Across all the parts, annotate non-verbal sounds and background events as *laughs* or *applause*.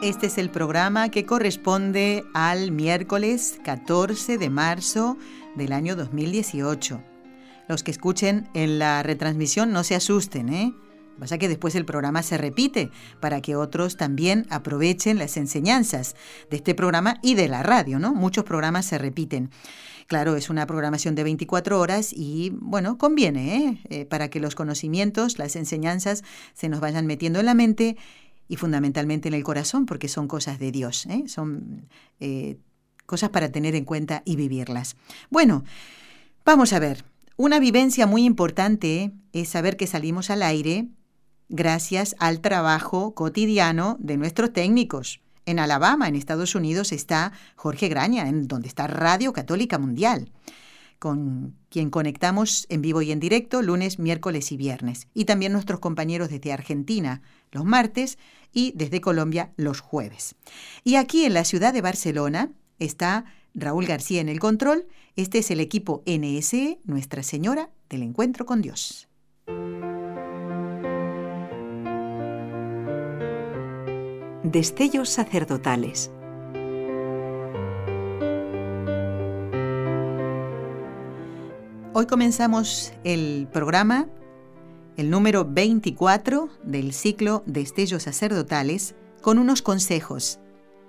Este es el programa que corresponde al miércoles 14 de marzo del año 2018. Los que escuchen en la retransmisión no se asusten, ¿eh? Pasa que después el programa se repite para que otros también aprovechen las enseñanzas de este programa y de la radio, ¿no? Muchos programas se repiten. Claro, es una programación de 24 horas y, bueno, conviene, ¿eh? Eh, para que los conocimientos, las enseñanzas se nos vayan metiendo en la mente y fundamentalmente en el corazón, porque son cosas de Dios, ¿eh? son eh, cosas para tener en cuenta y vivirlas. Bueno, vamos a ver, una vivencia muy importante es saber que salimos al aire gracias al trabajo cotidiano de nuestros técnicos. En Alabama, en Estados Unidos, está Jorge Graña, en donde está Radio Católica Mundial con quien conectamos en vivo y en directo lunes, miércoles y viernes. Y también nuestros compañeros desde Argentina los martes y desde Colombia los jueves. Y aquí en la ciudad de Barcelona está Raúl García en el control. Este es el equipo NSE, Nuestra Señora del Encuentro con Dios. Destellos sacerdotales Hoy comenzamos el programa, el número 24 del ciclo de Estellos Sacerdotales, con unos consejos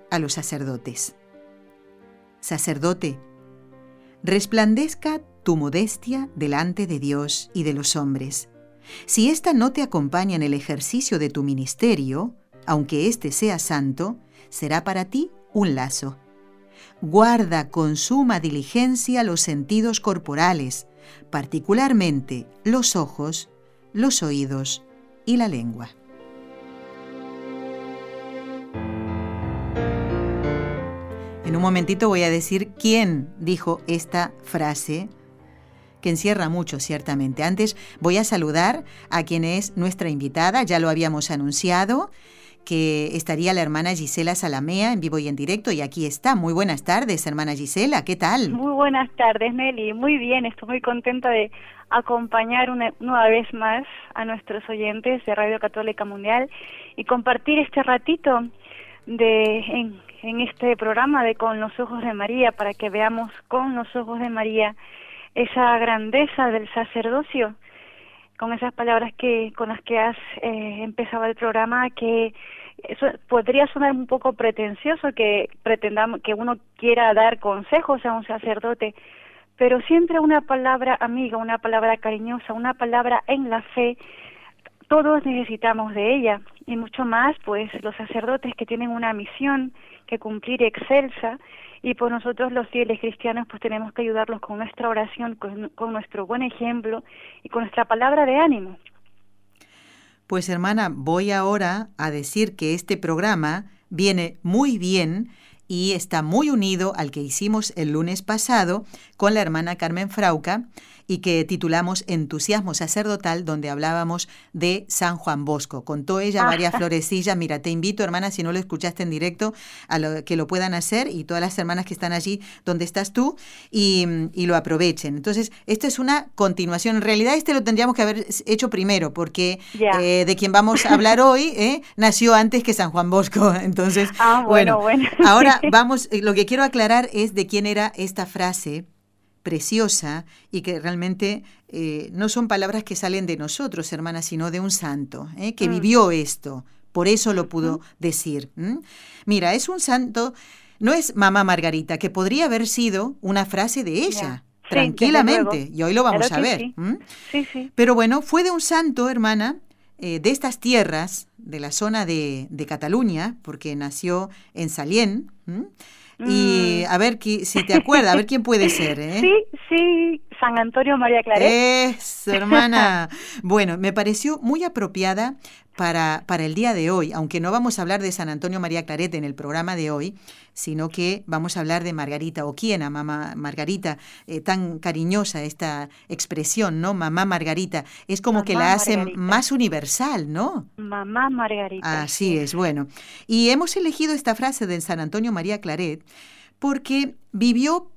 a los sacerdotes. Sacerdote, resplandezca tu modestia delante de Dios y de los hombres. Si ésta no te acompaña en el ejercicio de tu ministerio, aunque éste sea santo, será para ti un lazo. Guarda con suma diligencia los sentidos corporales, particularmente los ojos, los oídos y la lengua. En un momentito voy a decir quién dijo esta frase que encierra mucho, ciertamente. Antes voy a saludar a quien es nuestra invitada, ya lo habíamos anunciado que estaría la hermana Gisela Salamea en vivo y en directo y aquí está. Muy buenas tardes, hermana Gisela, ¿qué tal? Muy buenas tardes, Nelly. Muy bien, estoy muy contenta de acompañar una nueva vez más a nuestros oyentes de Radio Católica Mundial y compartir este ratito de en, en este programa de Con los ojos de María para que veamos con los ojos de María esa grandeza del sacerdocio con esas palabras que con las que has eh, empezado el programa que eso podría sonar un poco pretencioso que pretendamos que uno quiera dar consejos a un sacerdote pero siempre una palabra amiga una palabra cariñosa una palabra en la fe todos necesitamos de ella y mucho más pues los sacerdotes que tienen una misión que cumplir excelsa y por nosotros los fieles cristianos pues tenemos que ayudarlos con nuestra oración, con, nuestro buen ejemplo y con nuestra palabra de ánimo. Pues hermana, voy ahora a decir que este programa viene muy bien y está muy unido al que hicimos el lunes pasado con la hermana Carmen Frauca y que titulamos Entusiasmo Sacerdotal, donde hablábamos de San Juan Bosco. Contó ella varias *laughs* florecillas. Mira, te invito, hermana, si no lo escuchaste en directo, a lo, que lo puedan hacer y todas las hermanas que están allí donde estás tú y, lo aprovechen. Entonces, esto es una continuación. En realidad, este lo tendríamos que haber hecho primero, porque eh, de quien vamos a *laughs* hablar hoy eh, nació antes que San Juan Bosco. *laughs* Entonces, ah, bueno, bueno, ahora vamos, eh, lo que quiero aclarar es de quién era esta frase preciosa y que realmente eh, no son palabras que salen de nosotros, hermanas, sino de un santo, ¿eh? que mm. vivió esto, por eso lo pudo decir. Mira, es un santo, no es mamá Margarita, que podría haber sido una frase de ella. tranquilamente, y hoy lo vamos a ver. Pero bueno, fue de un santo, hermana, eh, de estas tierras, de la zona de, de Cataluña, porque nació en Salién, y mm. a ver si te acuerdas, a ver quién puede ser. ¿eh? Sí, sí, San Antonio María Claret. Eso, hermana. *laughs* bueno, me pareció muy apropiada para, para el día de hoy, aunque no vamos a hablar de San Antonio María Claret en el programa de hoy, sino que vamos a hablar de Margarita Oquiena, mamá Margarita, eh, tan cariñosa esta expresión, ¿no? Mamá Margarita, es como que la hace más universal, ¿no? Mamá Margarita. Así es, bueno. Y hemos elegido esta frase de San Antonio María Claret porque vivió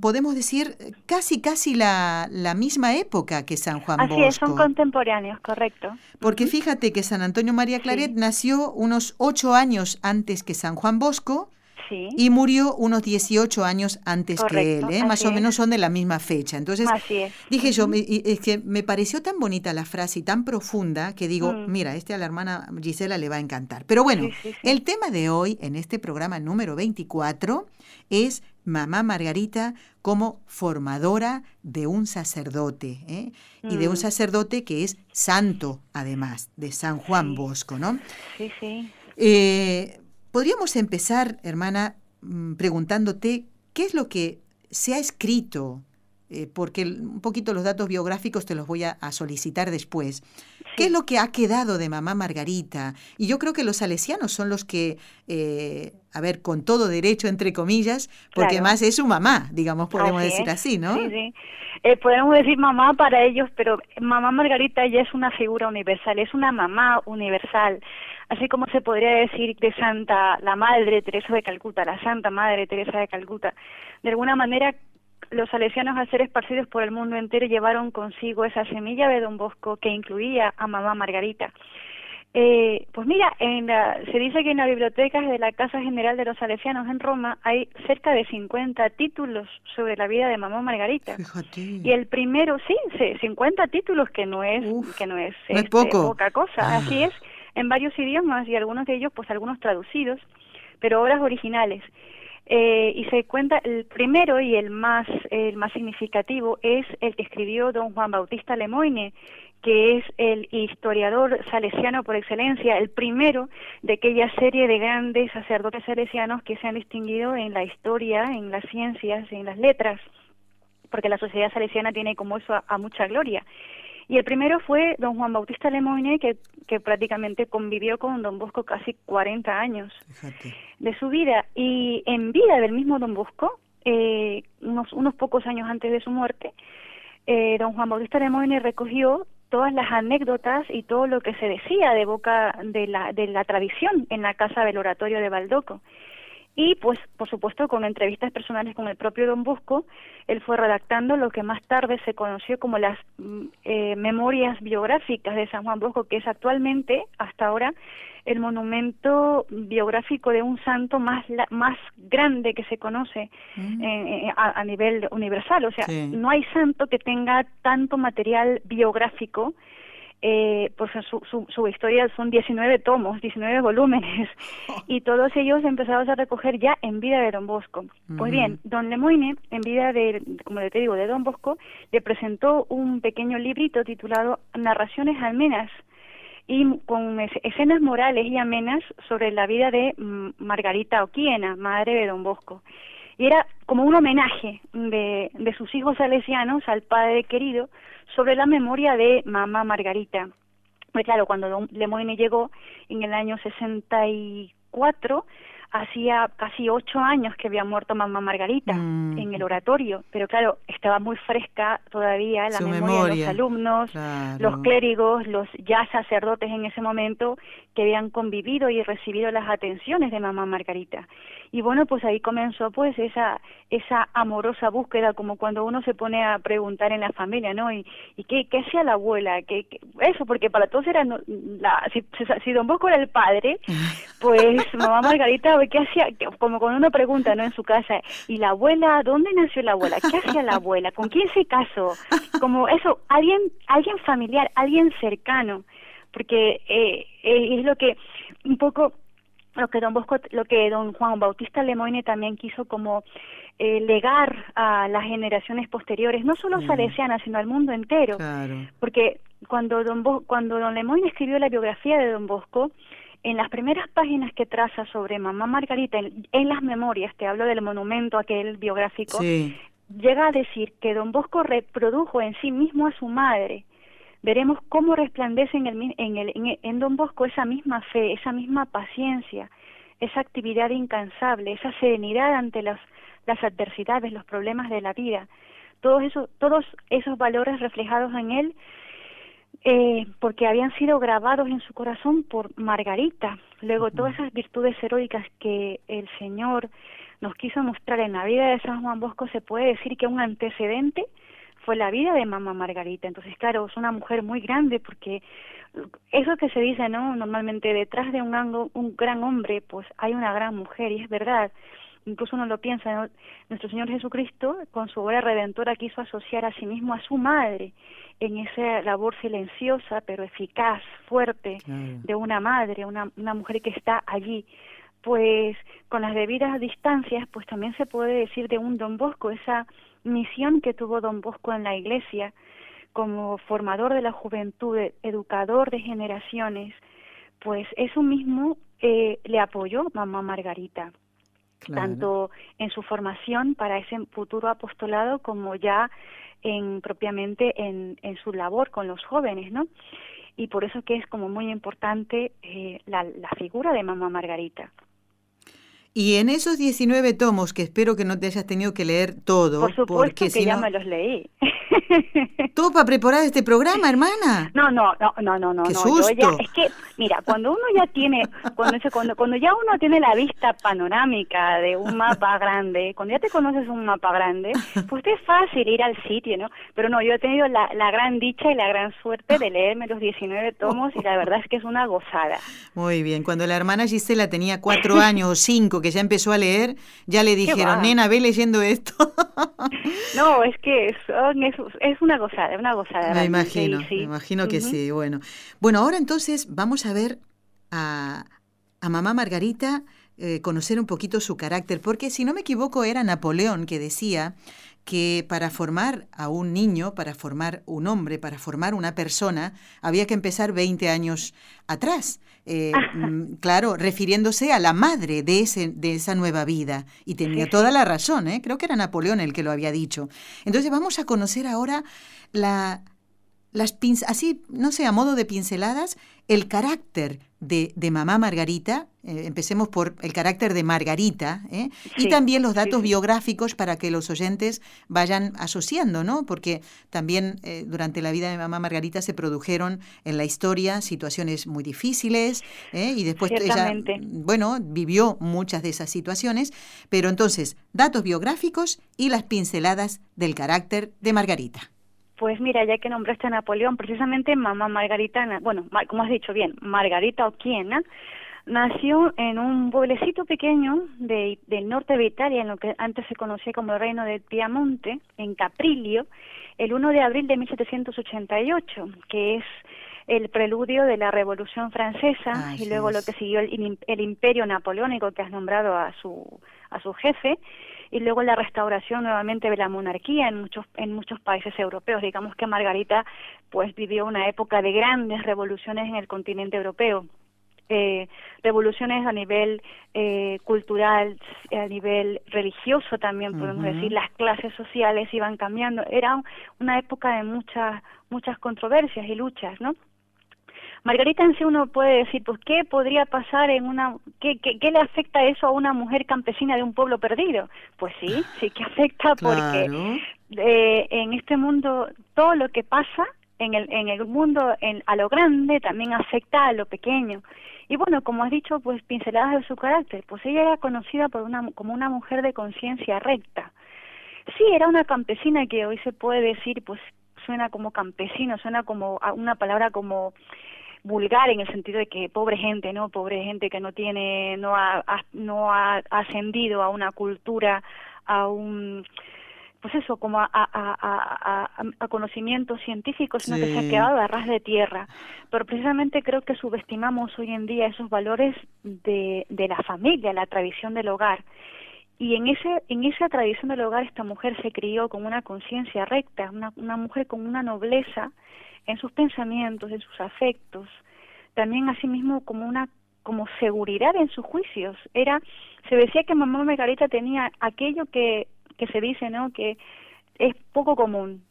podemos decir, casi, casi la, la, misma época que San Juan Bosco. Así es, son contemporáneos, correcto. Porque fíjate que San Antonio María Claret nació unos ocho años antes que San Juan Bosco y murió unos 18 años antes que él, ¿eh? más o menos son de la misma fecha. Entonces, dije yo, es que me pareció tan bonita la frase y tan profunda que digo, mm. mira, este a la hermana Gisela le va a encantar. Pero bueno, el tema de hoy en este programa número 24 es mamá Margarita como formadora de un sacerdote, ¿eh? y de un mm. sacerdote que es santo, además, de San Juan Bosco, ¿no? Sí, sí. Eh, podríamos empezar, hermana, mm, preguntándote qué es lo que se ha escrito eh, porque un poquito los datos biográficos te los voy a, solicitar después. ¿Qué es lo que ha quedado de mamá Margarita? Y yo creo que los salesianos son los que, eh, a ver, con todo derecho, entre comillas, porque además es su mamá, digamos, podemos decir así, ¿no? Sí, sí. Eh, podemos decir mamá para ellos, pero mamá Margarita ya es una figura universal, es una mamá universal así como se podría decir de Santa, la Madre Teresa de Calcuta, la Santa Madre Teresa de Calcuta. De alguna manera los salesianos al ser esparcidos por el mundo entero llevaron consigo esa semilla de Don Bosco que incluía a mamá Margarita. Eh, pues mira, en se dice que en la biblioteca de la Casa General de los Salesianos en Roma hay cerca de 50 títulos sobre la vida de mamá Margarita. Y el primero, sí, 50 títulos que no es que no es, este, poca cosa, ah. así es, en varios idiomas y algunos de ellos pues algunos traducidos, pero obras originales. Eh, y se cuenta el primero y el más el más significativo es el que escribió don Juan Bautista Lemoine que es el historiador salesiano por excelencia, el primero de aquella serie de grandes sacerdotes salesianos que se han distinguido en la historia, en las ciencias, en las letras, porque la sociedad salesiana tiene como eso a mucha gloria. Y el primero fue don Juan Bautista Lemoyne, que, que prácticamente convivió con don Bosco casi 40 años de su vida. Y en vida del mismo don Bosco, eh, unos, unos pocos años antes de su muerte, eh, don Juan Bautista Lemoyne recogió todas las anécdotas y todo lo que se decía de boca de la, de la tradición en la casa del oratorio de Baldoco. Y pues, por supuesto, con entrevistas personales con el propio Don Busco, él fue redactando lo que más tarde se conoció como las mm, eh, memorias biográficas de San Juan Bosco, que es actualmente, hasta ahora, el monumento biográfico de un santo más más grande que se conoce eh, a, nivel universal. O sea, no hay santo que tenga tanto material biográfico eh, pues su, su, su, historia son 19 tomos, 19 volúmenes, *laughs* y todos ellos empezados a recoger ya en vida de Don Bosco. Pues bien, Don Lemoyne, en vida de, como te digo, de Don Bosco, le presentó un pequeño librito titulado Narraciones Almenas, y con escenas morales y amenas sobre la vida de mm, Margarita Oquiena, madre de Don Bosco. Y era como un homenaje de, de sus hijos salesianos al padre querido, sobre la memoria de mamá Margarita. Pues claro, cuando Lemoyne llegó en el año 64, hacía casi ocho años que había muerto mamá Margarita mm. en el oratorio, pero claro, estaba muy fresca todavía la memoria, de los alumnos, los clérigos, los ya sacerdotes en ese momento que habían convivido y recibido las atenciones de mamá Margarita. Y bueno, pues ahí comenzó pues esa esa amorosa búsqueda, como cuando uno se pone a preguntar en la familia, ¿no? ¿Y, y qué, qué hacía la abuela? ¿Qué, Eso, porque para todos era, la, si, si don Bosco era el padre, *laughs* pues mamá Margarita, ¿qué hacía? Como cuando uno pregunta, ¿no? En su casa, ¿y la abuela? ¿Dónde nació la abuela? ¿Qué hacía la abuela? ¿Con quién se casó? Como eso, alguien, alguien familiar, alguien cercano, porque eh, eh es lo que un poco lo que don Bosco, lo que don Juan Bautista Lemoyne también quiso como eh, legar a las generaciones posteriores, no solo salesianas, sino al mundo entero. Porque cuando don, cuando don Lemoyne escribió la biografía de don Bosco, en las primeras páginas que traza sobre mamá Margarita, en, las memorias, te hablo del monumento aquel biográfico, llega a decir que don Bosco reprodujo en sí mismo a su madre, veremos cómo resplandece en, el, en, el, en, Don Bosco esa misma fe, esa misma paciencia, esa actividad incansable, esa serenidad ante las, las adversidades, los problemas de la vida. Todos esos, todos esos valores reflejados en él, eh, porque habían sido grabados en su corazón por Margarita. Luego, todas esas virtudes heroicas que el Señor nos quiso mostrar en la vida de San Juan Bosco, se puede decir que un antecedente fue la vida de mamá Margarita. Entonces, claro, es una mujer muy grande porque eso que se dice, ¿no? Normalmente detrás de un, un gran hombre, pues hay una gran mujer y es verdad. Incluso uno lo piensa, nuestro Señor Jesucristo con su obra redentora quiso asociar a sí mismo a su madre en esa labor silenciosa pero eficaz, fuerte de una madre, una, una mujer que está allí. Pues con las debidas distancias, pues también se puede decir de un Don Bosco, esa misión que tuvo Don Bosco en la iglesia como formador de la juventud, educador de generaciones, pues eso mismo eh, le apoyó mamá Margarita, tanto en su formación para ese futuro apostolado como ya en propiamente en, en su labor con los jóvenes, ¿no? Y por eso que es como muy importante eh, la, la figura de mamá Margarita. Y en esos 19 tomos, que espero que no te hayas tenido que leer todo, Por supuesto porque que si ya me los leí. *laughs* ¿Todo para preparar este programa, hermana? No, no, no, no, no, no. Qué susto. es que, mira, cuando uno ya tiene, cuando, cuando, cuando ya uno tiene la vista panorámica de un mapa *laughs* grande, cuando ya te conoces un mapa grande, pues es fácil ir al sitio, ¿no? Pero no, yo he tenido la, la gran dicha y la gran suerte de leerme los 19 tomos y la verdad es que es una gozada. Muy bien, cuando la hermana Gisela tenía cuatro años o cinco, que ya empezó a leer, ya le dijeron, nena, ve leyendo esto. *laughs* no, es que es, es una gozada, una gozada. Me imagino, me imagino que sí. Bueno, bueno, ahora entonces vamos a ver a, a mamá Margarita, eh, conocer un poquito su carácter, porque si no me equivoco era Napoleón que decía que para formar a un niño, para formar un hombre, para formar una persona, había que empezar 20 años atrás. Eh, mm, claro, refiriéndose a la madre de, ese, de esa nueva vida. Y tenía toda la razón, ¿eh? creo que era Napoleón el que lo había dicho. Entonces vamos a conocer ahora la, las así, no sé, a modo de pinceladas, el carácter de, de mamá Margarita, eh, empecemos por el carácter de Margarita, ¿eh? y también los datos biográficos para que los oyentes vayan asociando, ¿no? Porque también eh, durante la vida de mamá Margarita se produjeron en la historia situaciones muy difíciles, y después ella, bueno, vivió muchas de esas situaciones, pero entonces, datos biográficos y las pinceladas del carácter de Margarita. Pues mira, ya que nombraste a Napoleón, precisamente mamá Margarita, bueno, como has dicho bien, Margarita Oquiena, nació en un pueblecito pequeño de, del norte de Italia, en lo que antes se conocía como el reino de Piamonte, en Caprilio, el 1 de abril de 1788, que es el preludio de la Revolución Francesa y luego lo que siguió el, el imperio napoleónico que has nombrado a su a su jefe y luego la restauración nuevamente de la monarquía en muchos en muchos países europeos. Digamos que Margarita pues vivió una época de grandes revoluciones en el continente europeo eh, revoluciones a nivel eh, cultural, a nivel religioso también podemos decir, las clases sociales iban cambiando, era una época de muchas muchas controversias y luchas, ¿no? Margarita en sí uno puede decir, pues, ¿qué podría pasar en una, qué, qué, le afecta eso a una mujer campesina de un pueblo perdido? Pues sí, *laughs* sí que afecta porque eh, en este mundo todo lo que pasa en el, en el mundo en, a lo grande también afecta a lo pequeño. Y bueno, como has dicho, pues pinceladas de su carácter, pues ella era conocida por una, como una mujer de conciencia recta. Sí, era una campesina que hoy se puede decir, pues suena como campesino, suena como una palabra como vulgar en el sentido de que pobre gente, ¿no? Pobre gente que no tiene, no ha, no ha ascendido a una cultura, a un pues eso, como a, a, a, a conocimientos científicos, sino que se ha quedado a ras de tierra. Pero precisamente creo que subestimamos hoy en día esos valores de, de la familia, la tradición del hogar. Y en, ese, en esa tradición del hogar esta mujer se crió con una conciencia recta, una, una mujer con una nobleza en sus pensamientos, en sus afectos, también asimismo como una como seguridad en sus juicios. Era, se decía que mamá Margarita tenía aquello que que se dice, ¿no? Que es poco común.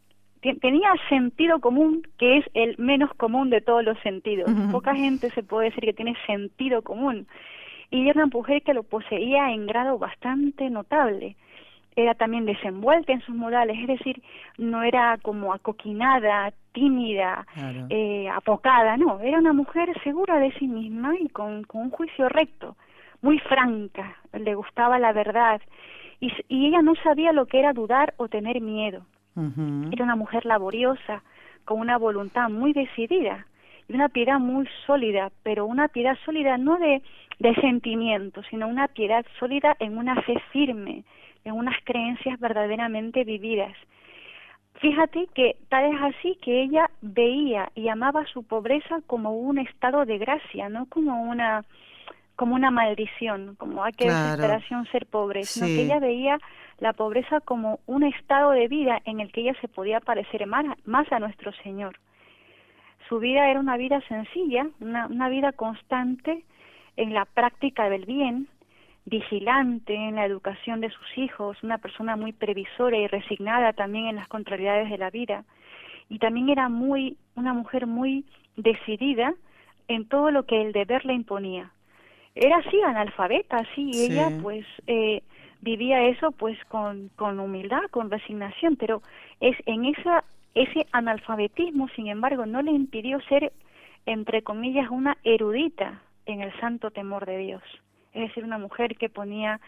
Tenía sentido común, que es el menos común de todos los sentidos. Poca gente se puede decir que tiene sentido común. Y era una mujer que lo poseía en grado bastante notable era también desenvuelta en sus modales, es decir, no era como acoquinada, tímida, eh, apocada, no, era una mujer segura de sí misma y con, un juicio recto, muy franca, le gustaba la verdad y, y ella no sabía lo que era dudar o tener miedo. Era una mujer laboriosa, con una voluntad muy decidida y una piedad muy sólida, pero una piedad sólida no de, de sentimiento, sino una piedad sólida en una fe firme, en unas creencias verdaderamente vividas. Fíjate que tal es así que ella veía y amaba su pobreza como un estado de gracia, no como una como una maldición, como hay que desesperación ser pobre, sino que ella veía la pobreza como un estado de vida en el que ella se podía parecer más, más a nuestro Señor. Su vida era una vida sencilla, una, una vida constante en la práctica del bien, vigilante en la educación de sus hijos, una persona muy previsora y resignada también en las contrariedades de la vida. Y también era muy, una mujer muy decidida en todo lo que el deber le imponía. Era así, analfabeta, así, y ella pues eh, vivía eso pues con, con humildad, con resignación, pero es en esa, ese analfabetismo, sin embargo, no le impidió ser, entre comillas, una erudita en el santo temor de Dios es decir, una mujer que ponía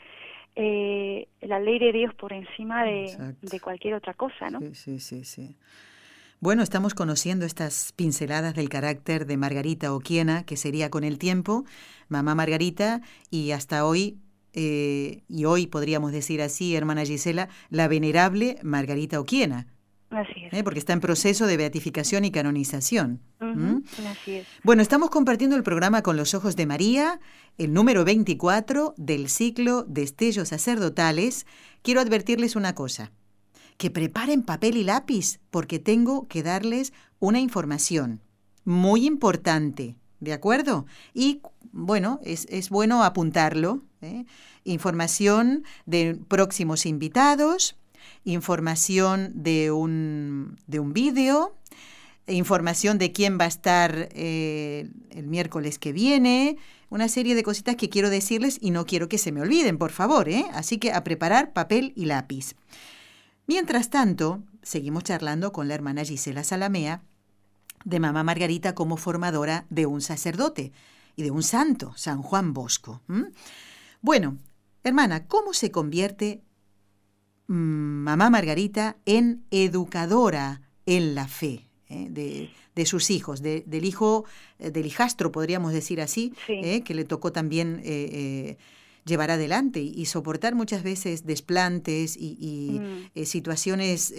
eh, la ley de Dios por encima de, cualquier otra cosa, ¿no? Sí, sí, sí, Bueno, estamos conociendo estas pinceladas del carácter de Margarita Oquiena, que sería con el tiempo mamá Margarita, y hasta hoy, eh, y hoy podríamos decir así, hermana Gisela, la venerable Margarita Oquiena, Así es. ¿Eh? Porque está en proceso de beatificación y canonización. ¿Mm? Así es. Bueno, estamos compartiendo el programa con los ojos de María, el número 24 del ciclo Destellos Sacerdotales. Quiero advertirles una cosa, que preparen papel y lápiz porque tengo que darles una información muy importante, ¿de acuerdo? Y bueno, es, es bueno apuntarlo. ¿eh? Información de próximos invitados información de un, de un vídeo, información de quién va a estar eh, el miércoles que viene, una serie de cositas que quiero decirles y no quiero que se me olviden, por favor, ¿eh? Así que a preparar papel y lápiz. Mientras tanto, seguimos charlando con la hermana Gisela Salamea, de Mamá Margarita como formadora de un sacerdote y de un santo, San Juan Bosco. Bueno, hermana, ¿cómo se convierte mamá Margarita en educadora en la fe ¿eh? de, sus hijos, del hijo, eh, del hijastro, podríamos decir así, ¿eh? que le tocó también llevar adelante y, soportar muchas veces desplantes y, mm. situaciones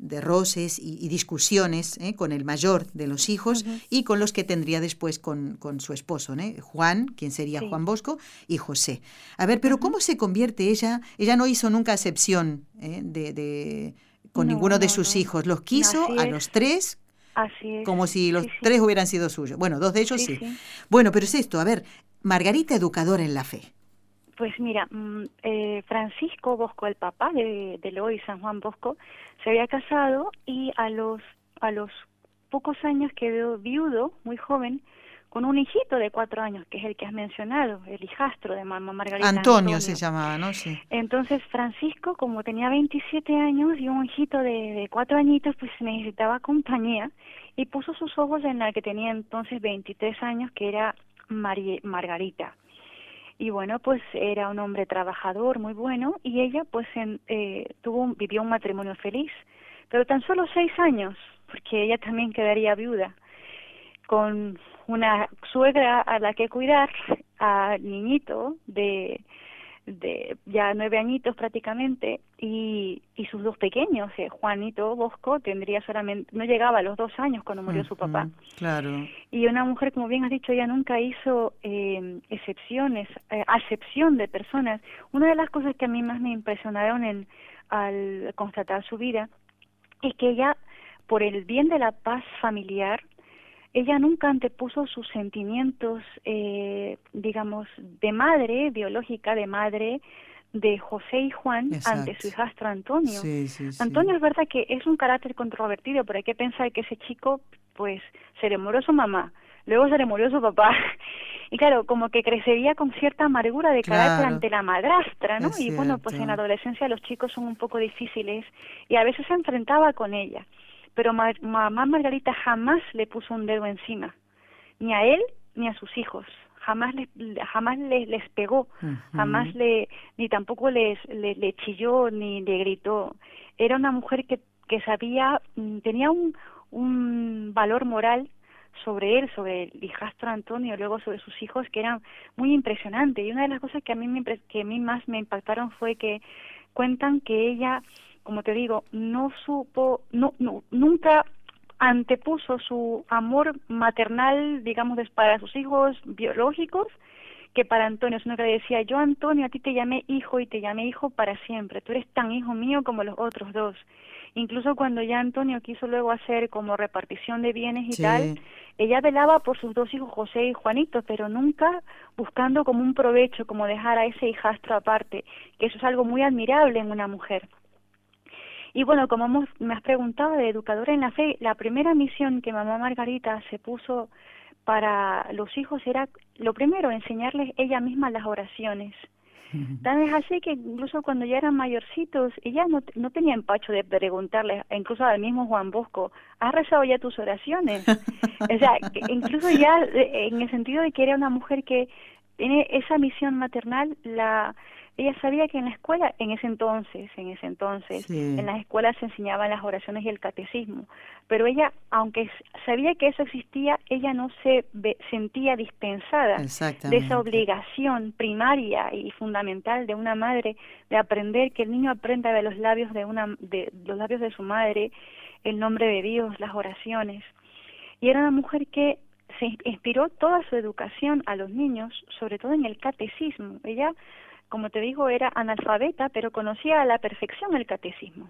de roces y, discusiones ¿eh? con el mayor de los hijos y con los que tendría después con, con su esposo, ¿eh? Juan, quien sería Juan Bosco, y José. A ver, pero ¿cómo se convierte ella? Ella no hizo nunca acepción ¿eh? de, de, con ninguno de sus hijos, los quiso a los tres. Como si los tres hubieran sido suyos. Bueno, dos de ellos sí. Bueno, pero es esto, a ver, Margarita educadora en la fe. Pues mira, mm, eh, Francisco Bosco, el papá de, de y San Juan Bosco, se había casado y a los, a los pocos años quedó viudo, muy joven, con un hijito de cuatro años, que es el que has mencionado, el hijastro de mamá Margarita. Antonio, se llamaba, ¿no? Sí. Entonces Francisco, como tenía 27 años y un hijito de, de cuatro añitos, pues necesitaba compañía y puso sus ojos en la que tenía entonces 23 años, que era Margarita. Y bueno pues era un hombre trabajador muy bueno y ella pues eh, tuvo vivió un matrimonio feliz pero tan solo seis años porque ella también quedaría viuda con una suegra a la que cuidar a niñito de de ya nueve añitos prácticamente y, y sus dos pequeños, eh, Juanito Bosco tendría solamente, no llegaba a los dos años cuando murió su papá. Claro. Y una mujer, como bien has dicho, ella nunca hizo eh, excepciones, eh, acepción de personas. Una de las cosas que a mí más me impresionaron en, al constatar su vida es que ella, por el bien de la paz familiar, ella nunca antepuso sus sentimientos, eh, digamos, de madre, biológica, de madre, de José y Juan ante su hijastro Antonio. Antonio es verdad que es un carácter controvertido, pero hay que pensar que ese chico, pues, se le murió su mamá, luego se le murió su papá. *laughs* Y claro, como que crecería con cierta amargura de carácter ante la madrastra, ¿no? y bueno, pues en la adolescencia los chicos son un poco difíciles y a veces se enfrentaba con ella. Pero mamá Margarita jamás le puso un dedo encima, ni a él ni a sus hijos. Jamás les jamás les, les pegó. Jamás le ni tampoco les le, le, chilló ni le gritó. Era una mujer que que sabía mm, tenía un un valor moral sobre él, sobre el hijastro Antonio, luego sobre sus hijos, que eran muy impresionante. Y una de las cosas que a mí, me, que a mí más me impactaron fue que cuentan que ella, como te digo, no supo, no, no nunca antepuso su amor maternal, digamos, para sus hijos biológicos, que para Antonio, sino que le decía, yo Antonio, a ti te llamé hijo y te llamé hijo para siempre, tú eres tan hijo mío como los otros dos. Incluso cuando ya Antonio quiso luego hacer como repartición de bienes y tal, ella velaba por sus dos hijos José y Juanito, pero nunca buscando como un provecho, como dejar a ese hijastro aparte, que eso es algo muy admirable en una mujer. Y bueno, como me has preguntado de educadora en la fe, la primera misión que mamá Margarita se puso para los hijos era, lo primero, enseñarles ella misma las oraciones. Tan es así que incluso cuando ya eran mayorcitos, ella no, no tenía empacho de preguntarle, incluso al mismo Juan Bosco, ¿has rezado ya tus oraciones? *laughs* o sea, incluso ya eh, en el sentido de que era una mujer que tiene esa misión maternal, la ella sabía que en la escuela, en ese entonces, en ese entonces, en las escuelas se enseñaban las oraciones y el catecismo, pero ella, aunque sabía que eso existía, ella no se sentía dispensada de esa obligación primaria y fundamental de una madre de aprender que el niño aprenda de los labios de una de los labios de su madre el nombre de Dios, las oraciones. Y era una mujer que se inspiró toda su educación a los niños, sobre todo en el catecismo. Ella como te digo, era analfabeta, pero conocía a la perfección el catecismo,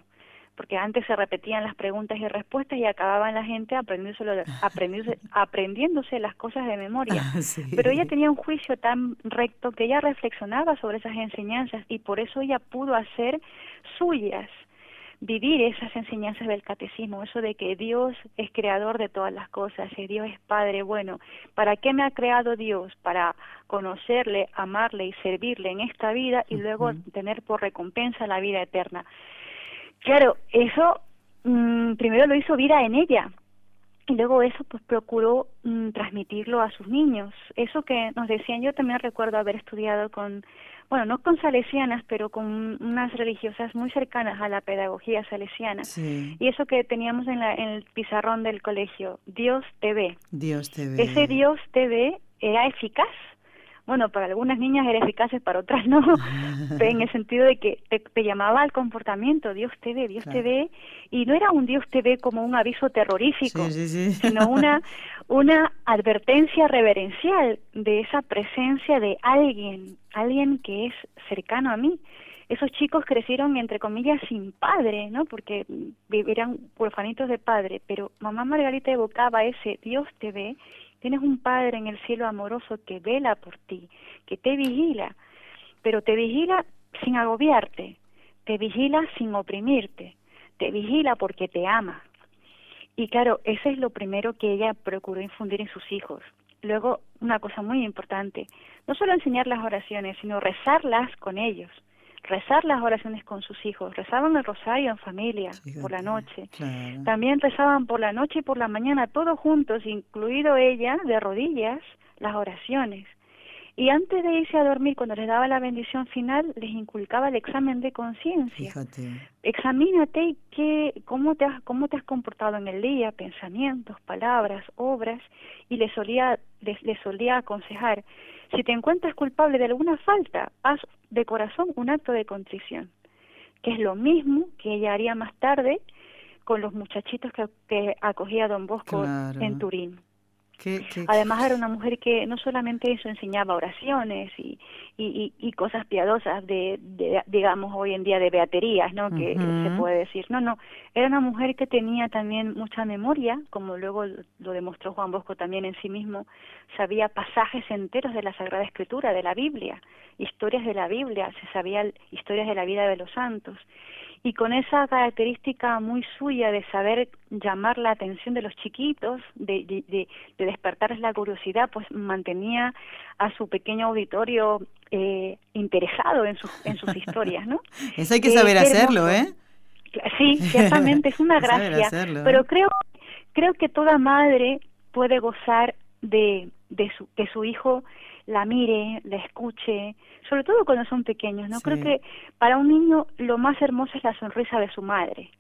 porque antes se repetían las preguntas y respuestas y acababan la gente aprendiéndose, *laughs* aprendiéndose las cosas de memoria. Ah, pero ella tenía un juicio tan recto que ella reflexionaba sobre esas enseñanzas y por eso ella pudo hacer suyas vivir esas enseñanzas del catecismo, eso de que Dios es creador de todas las cosas, que Dios es Padre bueno. ¿Para qué me ha creado Dios? Para conocerle, amarle y servirle en esta vida y luego tener por recompensa la vida eterna. Claro, eso mm, primero lo hizo vida en ella, y luego eso pues procuró mm, transmitirlo a sus niños. Eso que nos decían, yo también recuerdo haber estudiado con bueno, no con salesianas, pero con unas religiosas muy cercanas a la pedagogía salesiana. Y eso que teníamos en, la, en el pizarrón del colegio, Dios te ve. Dios te ve. Ese Dios te ve era eficaz bueno, para algunas niñas era eficaz, para otras no, *laughs* en el sentido de que te, llamaba al comportamiento, Dios te ve, Dios te ve, y no era un Dios te ve como un aviso terrorífico, sino una, *laughs* una advertencia reverencial de esa presencia de alguien, alguien que es cercano a mí. Esos chicos crecieron, entre comillas, sin padre, ¿no? Porque eran huerfanitos de padre, pero mamá Margarita evocaba ese Dios te ve Tienes un Padre en el cielo amoroso que vela por ti, que te vigila, pero te vigila sin agobiarte, te vigila sin oprimirte, te vigila porque te ama. Y claro, eso es lo primero que ella procuró infundir en sus hijos. Luego, una cosa muy importante, no solo enseñar las oraciones, sino rezarlas con ellos rezar las oraciones con sus hijos, rezaban el rosario en familia por la noche, también rezaban por la noche y por la mañana todos juntos, incluido ella, de rodillas, las oraciones. Y antes de irse a dormir, cuando les daba la bendición final, les inculcaba el examen de conciencia. Examínate qué, cómo, te has, cómo te has comportado en el día, pensamientos, palabras, obras, y les solía, les, les solía aconsejar, si te encuentras culpable de alguna falta, haz de corazón un acto de contrición, que es lo mismo que ella haría más tarde con los muchachitos que, acogía Don Bosco en Turín. Además era una mujer que no solamente eso enseñaba oraciones y, y, y, cosas piadosas de, de, digamos, hoy en día de beaterías, ¿no? Que se puede decir. No, no, era una mujer que tenía también mucha memoria, como luego lo demostró Juan Bosco también en sí mismo, sabía pasajes enteros de la Sagrada Escritura, de la Biblia, historias de la Biblia, se sabía historias de la vida de los santos y con esa característica muy suya de saber llamar la atención de los chiquitos, de, de, de, despertarles la curiosidad, pues mantenía a su pequeño auditorio eh, interesado en, sus en sus historias, ¿no? *laughs* Eso hay que saber hacerlo, ¿eh? Sí, ciertamente, es una *laughs* gracia, ¿eh? pero creo, creo que toda madre puede gozar de, de su, que su hijo la mire, la escuche, sobre todo cuando son pequeños, ¿no? Creo que para un niño lo más hermoso es la sonrisa de su madre.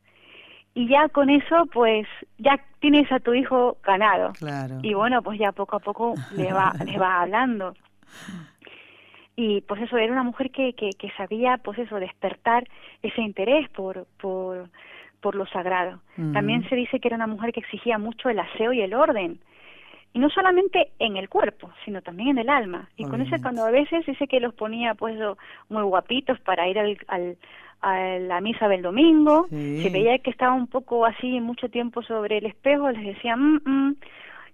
Y ya con eso, pues, ya tienes a tu hijo ganado. Y bueno, pues ya poco a poco le va, *laughs* le va hablando. Y pues eso, era una mujer que, que, que sabía, pues eso, despertar ese interés por, por, por lo sagrado. También se dice que era una mujer que exigía mucho el aseo y el orden y no solamente en el cuerpo, sino también en el alma. Y con eso cuando a veces dice que los ponía pues muy guapitos para ir al, al a la misa del domingo, se veía que estaba un poco así mucho tiempo sobre el espejo, les decía, mm, mm,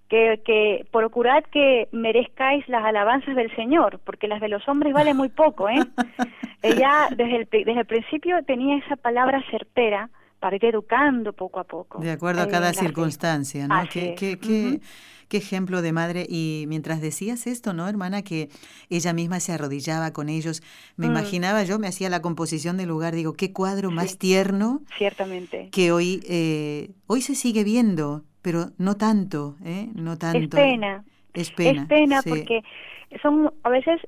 que, que procurad que merezcáis las alabanzas del Señor, porque las de los hombres valen muy poco, ¿eh? *laughs* Ella desde el, desde el principio tenía esa palabra certera para ir educando poco a poco. De acuerdo a eh, cada circunstancia, ¿no? ¿Qué, qué, qué, Qué ejemplo de madre. Y mientras decías esto, ¿no, hermana? Que ella misma se arrodillaba con ellos. Me mm. imaginaba yo, me hacía la composición del lugar. Digo, qué cuadro más tierno. Ciertamente. Que hoy, eh, hoy se sigue viendo, pero no tanto, ¿eh? No tanto. Es pena. Es pena. Es pena porque son a veces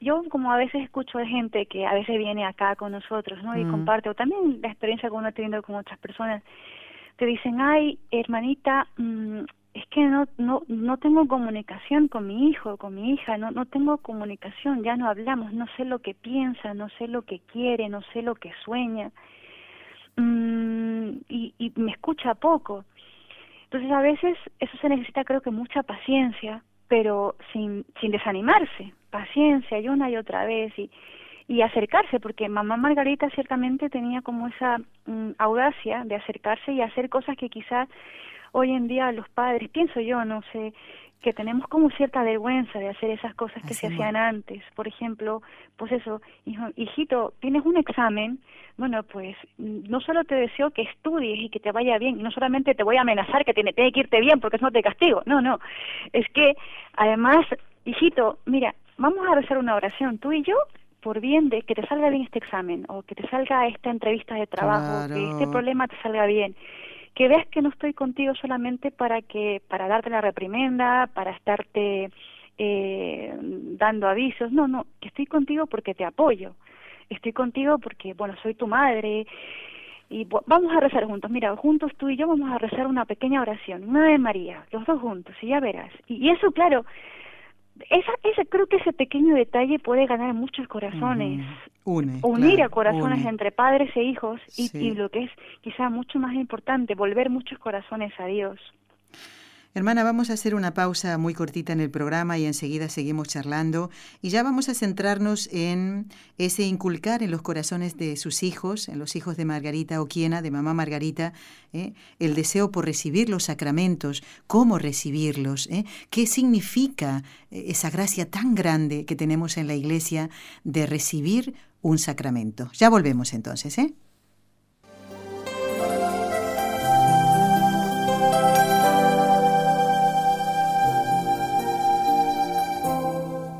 yo como a veces escucho de gente que a veces viene acá con nosotros no y mm. comparte o también la experiencia que uno ha tenido con otras personas te dicen ay hermanita mmm, es que no, no, no tengo comunicación con mi hijo, con mi hija, no, no tengo comunicación, ya no hablamos, no sé lo que piensa, no sé lo que quiere, no sé lo que sueña, mm, y, y me escucha poco. Entonces a veces eso se necesita creo que mucha paciencia, pero sin, sin desanimarse, paciencia y una y otra vez y, y acercarse, porque mamá Margarita ciertamente tenía como esa mm, audacia de acercarse y hacer cosas que quizás hoy en día los padres, pienso yo, no sé, que tenemos como cierta vergüenza de hacer esas cosas que se hacían antes. Por ejemplo, pues eso, hijo, hijito, tienes un examen, bueno, pues no solo te deseo que estudies y que te vaya bien, no solamente te voy a amenazar que tiene, tiene que irte bien porque no te castigo, no, no, es que además, hijito, mira, vamos a rezar una oración, tú y yo, por bien de que te salga bien este examen o que te salga esta entrevista de trabajo, que este problema te salga bien que veas que no estoy contigo solamente para que para darte la reprimenda, para estarte eh, dando avisos, no, no, que estoy contigo porque te apoyo, estoy contigo porque, bueno, soy tu madre y vamos a rezar juntos, mira, juntos tú y yo vamos a rezar una pequeña oración, una de María, los dos juntos, y ya verás. y eso, claro, esa, ese, creo que ese pequeño detalle puede ganar muchos corazones. unir a corazones entre padres e hijos y, y, lo que es quizá mucho más importante, volver muchos corazones a Dios. Hermana, vamos a hacer una pausa muy cortita en el programa y enseguida seguimos charlando y ya vamos a centrarnos en ese inculcar en los corazones de sus hijos, en los hijos de Margarita Oquiena, de mamá Margarita, ¿eh? el deseo por recibir los sacramentos, cómo recibirlos, ¿eh? qué significa eh, esa gracia tan grande que tenemos en la iglesia de recibir un sacramento. Ya volvemos entonces, ¿eh?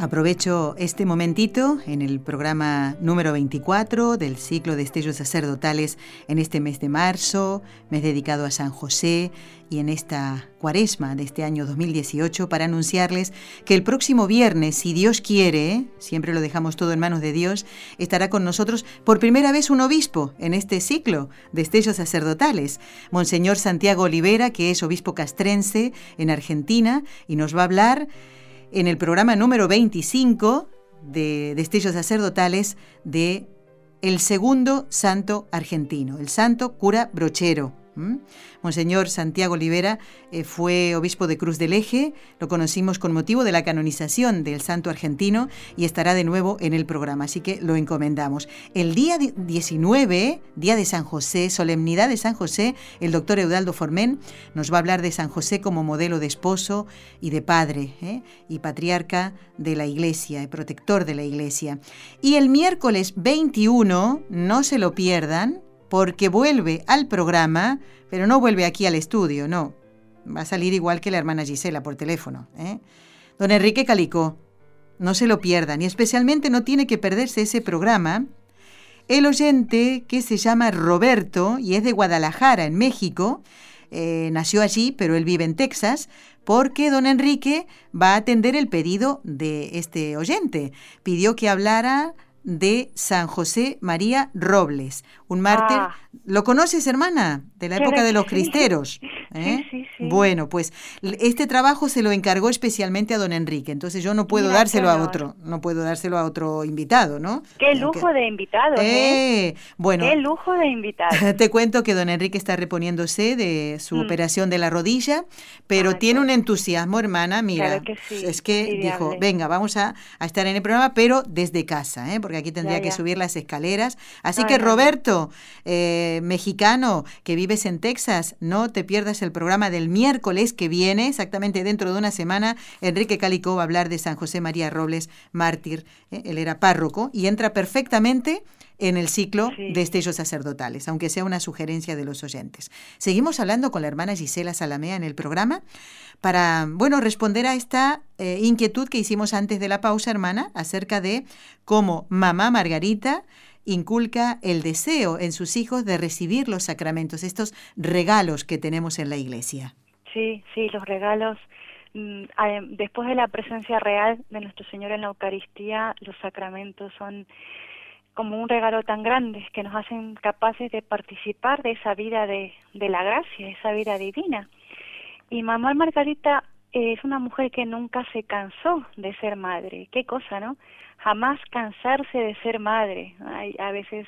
Aprovecho este momentito en el programa número 24 del ciclo de Estellos Sacerdotales en este mes de marzo, mes dedicado a San José y en esta cuaresma de este año 2018 para anunciarles que el próximo viernes, si Dios quiere, siempre lo dejamos todo en manos de Dios, estará con nosotros por primera vez un obispo en este ciclo de Estellos Sacerdotales, Monseñor Santiago Olivera, que es obispo castrense en Argentina y nos va a hablar en el programa número 25 de Destellos Sacerdotales de el segundo santo argentino, el santo cura brochero. Monseñor Santiago Olivera eh, fue obispo de Cruz del Eje, lo conocimos con motivo de la canonización del santo argentino y estará de nuevo en el programa, así que lo encomendamos. El día 19, día de San José, solemnidad de San José, el doctor Eudaldo Formen nos va a hablar de San José como modelo de esposo y de padre ¿eh? y patriarca de la iglesia, protector de la iglesia. Y el miércoles 21, no se lo pierdan, porque vuelve al programa, pero no vuelve aquí al estudio, no. Va a salir igual que la hermana Gisela por teléfono. ¿eh? Don Enrique Calicó, no se lo pierdan y especialmente no tiene que perderse ese programa. El oyente que se llama Roberto y es de Guadalajara, en México, eh, nació allí, pero él vive en Texas, porque don Enrique va a atender el pedido de este oyente. Pidió que hablara de San José María Robles, un mártir. Ah. ¿Lo conoces, hermana? De la época de los cristeros. ¿eh? Sí, sí, bueno, pues este trabajo se lo encargó especialmente a don Enrique, entonces yo no puedo dárselo a otro, no puedo dárselo a otro invitado, ¿no? Qué lujo de invitado, ¿eh? ¿eh? Bueno. Qué lujo de invitado. *laughs* Te cuento que don Enrique está reponiéndose de su mm. operación de la rodilla, pero tiene un entusiasmo, hermana, mira, es que dijo, venga, vamos a, estar en el programa, pero desde casa, ¿eh? porque aquí tendría que subir las escaleras. Así que Roberto, eh, mexicano que vives en Texas, no te pierdas el programa del miércoles que viene, exactamente dentro de una semana. Enrique Calicó va a hablar de San José María Robles, mártir. ¿eh? Él era párroco y entra perfectamente en el ciclo de estellos sacerdotales, aunque sea una sugerencia de los oyentes. Seguimos hablando con la hermana Gisela Salamea en el programa para, bueno, responder a esta eh, inquietud que hicimos antes de la pausa, hermana, acerca de cómo mamá Margarita inculca el deseo en sus hijos de recibir los sacramentos, estos regalos que tenemos en la iglesia. Sí, sí, los regalos. Mm, después de la presencia real de nuestro Señor en la Eucaristía, los sacramentos son como un regalo tan grande que nos hacen capaces de participar de esa vida de, de la gracia, esa vida divina. Y mamá Margarita es una mujer que nunca se cansó de ser madre. Qué cosa, ¿no? Jamás cansarse de ser madre. Hay, a veces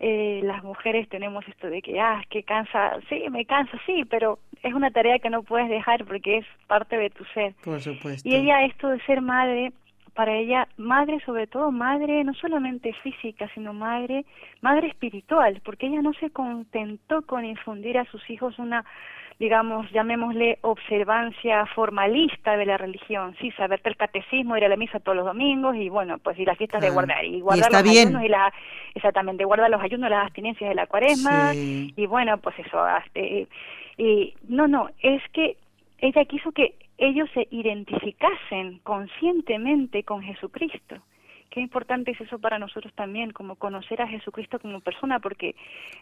eh, las mujeres tenemos esto de que, ah, que cansa, sí, me cansa, sí, pero es una tarea que no puedes dejar porque es parte de tu ser. Por supuesto. Y ella, esto de ser madre, para ella, madre sobre todo, madre no solamente física, sino madre, madre espiritual, porque ella no se contentó con infundir a sus hijos una digamos, llamémosle observancia formalista de la religión, sí, saberte el catecismo, ir a la misa todos los domingos y bueno, pues y las fiestas de guardar y guardar los ayunos y la exactamente, guardar los ayunos, las abstinencias de la cuaresma y bueno, pues eso, este, y no, no, es que ella quiso que ellos se identificasen conscientemente con Jesucristo qué importante es eso para nosotros también, como conocer a Jesucristo como persona, porque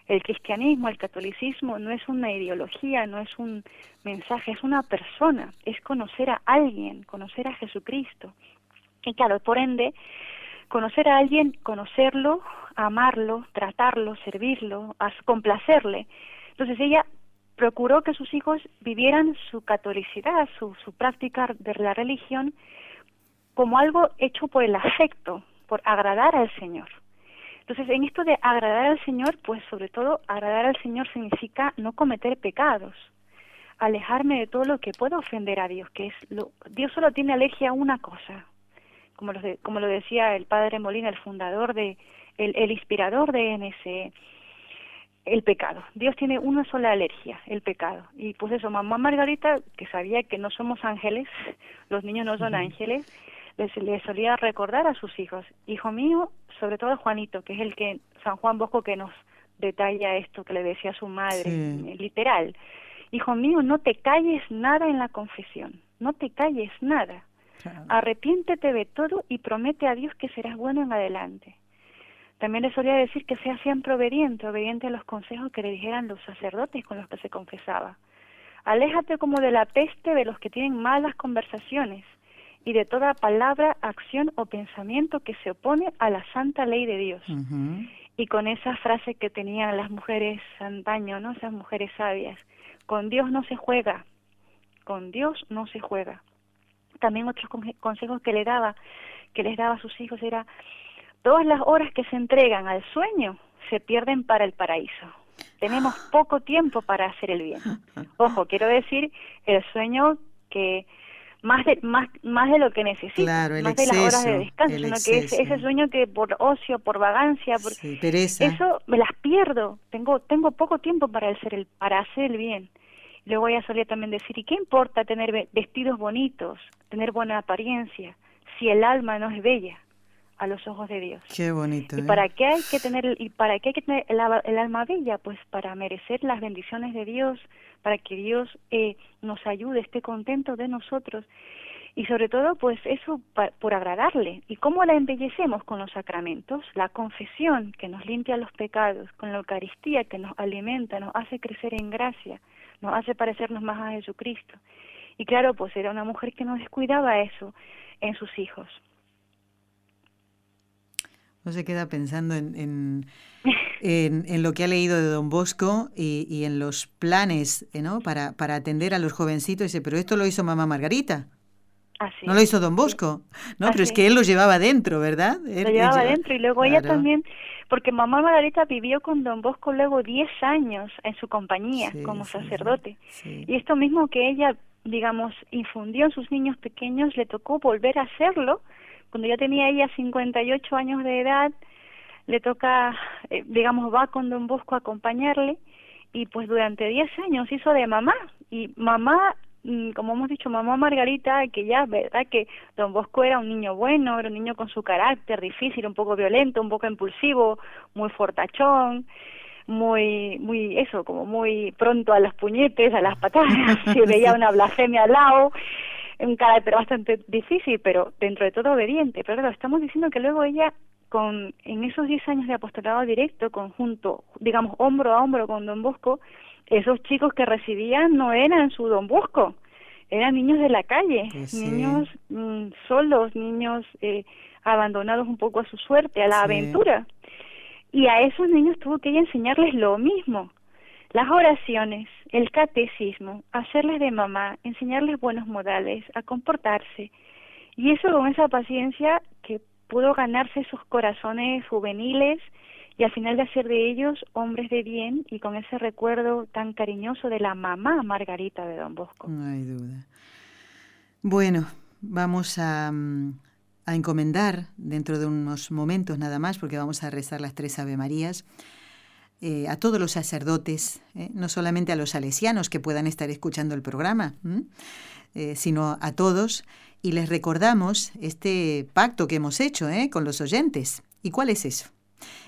el cristianismo, el catolicismo no es una ideología, no es un mensaje, es una persona, es conocer a alguien, conocer a Jesucristo. Y claro, por ende, conocer a alguien, conocerlo, amarlo, tratarlo, servirlo, complacerle. Entonces ella procuró que sus hijos vivieran su catolicidad, su, su práctica de la religión, como algo hecho por el afecto, por agradar al Señor. Entonces, en esto de agradar al Señor, pues sobre todo agradar al Señor significa no cometer pecados, alejarme de todo lo que pueda ofender a Dios, que es lo, Dios solo tiene alergia a una cosa, como lo, como lo decía el padre Molina, el fundador de, el, el inspirador de NSE, el pecado. Dios tiene una sola alergia, el pecado. Y pues eso, mamá Margarita, que sabía que no somos ángeles, *laughs* los niños no son ángeles, les, solía recordar a sus hijos, hijo mío, sobre todo Juanito, que es el que, San Juan Bosco que nos detalla esto que le decía a su madre, eh, literal, hijo mío, no te calles nada en la confesión, no te calles nada. Arrepiéntete de todo y promete a Dios que serás bueno en adelante. También le solía decir que sea siempre obediente, obediente a los consejos que le dijeran los sacerdotes con los que se confesaba. Aléjate como de la peste de los que tienen malas conversaciones y de toda palabra, acción o pensamiento que se opone a la santa ley de Dios. Y con esa frase que tenían las mujeres antaño, ¿no? Esas mujeres sabias, con Dios no se juega, con Dios no se juega. También otros consejos que le daba, que les daba a sus hijos era Todas las horas que se entregan al sueño se pierden para el paraíso. Tenemos poco tiempo para hacer el bien. Ojo, *laughs* quiero decir el sueño que más de más más de lo que necesito, más de las horas de descanso, sino que ese, sueño que por ocio, por vagancia, por eso me las pierdo. Tengo tengo poco tiempo para hacer el para hacer el bien. Luego ella solía también decir, ¿y qué importa tener vestidos bonitos, tener buena apariencia, si el alma no es bella? A los ojos de Dios. Qué bonito. ¿Y ¿eh? para qué hay que tener y para qué hay que tener el, alma bella? Pues para merecer las bendiciones de Dios, para que Dios eh, nos ayude, esté contento de nosotros y sobre todo pues eso por agradarle. ¿Y cómo la embellecemos con los sacramentos? La confesión que nos limpia los pecados, con la Eucaristía que nos alimenta, nos hace crecer en gracia, nos hace parecernos más a Jesucristo. Y claro, pues era una mujer que no descuidaba eso en sus hijos. No se queda pensando en, *laughs* en, en, lo que ha leído de Don Bosco y, y en los planes eh, ¿no? para, para atender a los jovencitos. Dice, pero esto lo hizo mamá Margarita. Así no lo hizo Don Bosco, ¿no? Pero es que él lo llevaba dentro, ¿verdad? lo llevaba dentro y luego ella también, porque mamá Margarita vivió con Don Bosco luego 10 años en su compañía como sacerdote. Y esto mismo que ella, digamos, infundió en sus niños pequeños, le tocó volver a hacerlo cuando ya tenía ella 58 años de edad, le toca, eh, digamos, va con Don Bosco a acompañarle y pues durante 10 años hizo de mamá. Y mamá mm, como hemos dicho, mamá Margarita, que ya, ¿verdad? Que don Bosco era un niño bueno, era un niño con su carácter difícil, un poco violento, un poco impulsivo, muy fortachón, muy, muy, eso, como muy pronto a los puñetes, a las patadas, *laughs* si veía una blasfemia al lado, un carácter bastante difícil, pero dentro de todo obediente. Pero claro, estamos diciendo que luego ella, con en esos 10 años de apostolado directo, conjunto, digamos, hombro a hombro con Don Bosco, esos chicos que recibían no eran su Don Bosco, eran niños de la calle, pues niños mm, solos, niños eh, abandonados un poco a su suerte, a la aventura. Y a esos niños tuvo que ella enseñarles lo mismo, las oraciones, el catecismo, hacerles de mamá, enseñarles buenos modales, a comportarse. Y eso con esa paciencia que pudo ganarse esos corazones juveniles y al final de hacer de ellos hombres de bien y con ese recuerdo tan cariñoso de la mamá Margarita de Don Bosco. No hay duda. Bueno, vamos a, mm, a encomendar dentro de unos momentos nada más, porque vamos a rezar las tres Ave Marías eh, a todos los sacerdotes, eh, no solamente a los salesianos que puedan estar escuchando el programa, eh, sino a todos. Y les recordamos este pacto que hemos hecho con los oyentes. ¿Y cuál es eso?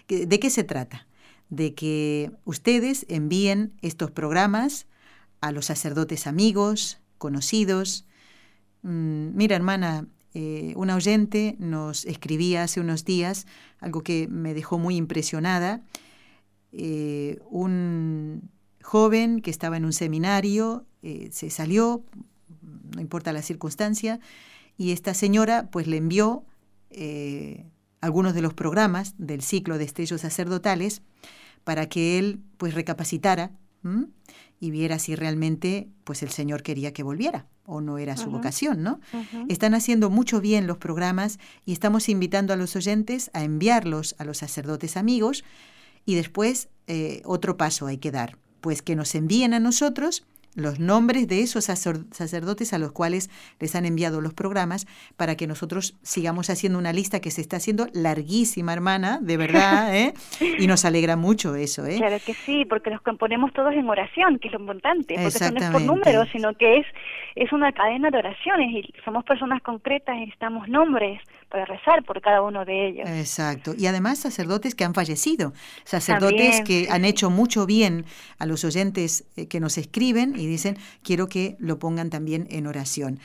¿De qué se trata? De que ustedes envíen estos programas a los sacerdotes amigos, conocidos. Mm, mira, hermana, una oyente nos escribía hace unos días algo que me dejó muy impresionada eh, un joven que estaba en un seminario, eh, se salió, no importa la circunstancia, y esta señora pues le envió eh, algunos de los programas del ciclo de estellos sacerdotales para que él pues recapacitara y viera si realmente pues el Señor quería que volviera o no era su vocación, ¿no? Están haciendo mucho bien los programas y estamos invitando a los oyentes a enviarlos a los sacerdotes amigos y después eh, otro paso hay que dar, pues que nos envíen a nosotros los nombres de esos sacerdotes a los cuales les han enviado los programas para que nosotros sigamos haciendo una lista que se está haciendo larguísima, hermana, de verdad, *laughs* ¿eh? Y nos alegra mucho eso, ¿eh? Claro que sí, porque nos componemos todos en oración, que es lo importante, porque eso no es por números, sino que es, es una cadena de oraciones y somos personas concretas, necesitamos nombres para rezar por cada uno de ellos. Exacto. Y además sacerdotes que han fallecido, sacerdotes que han hecho mucho bien a los oyentes eh, que nos escriben y dicen, quiero que lo pongan también en oración.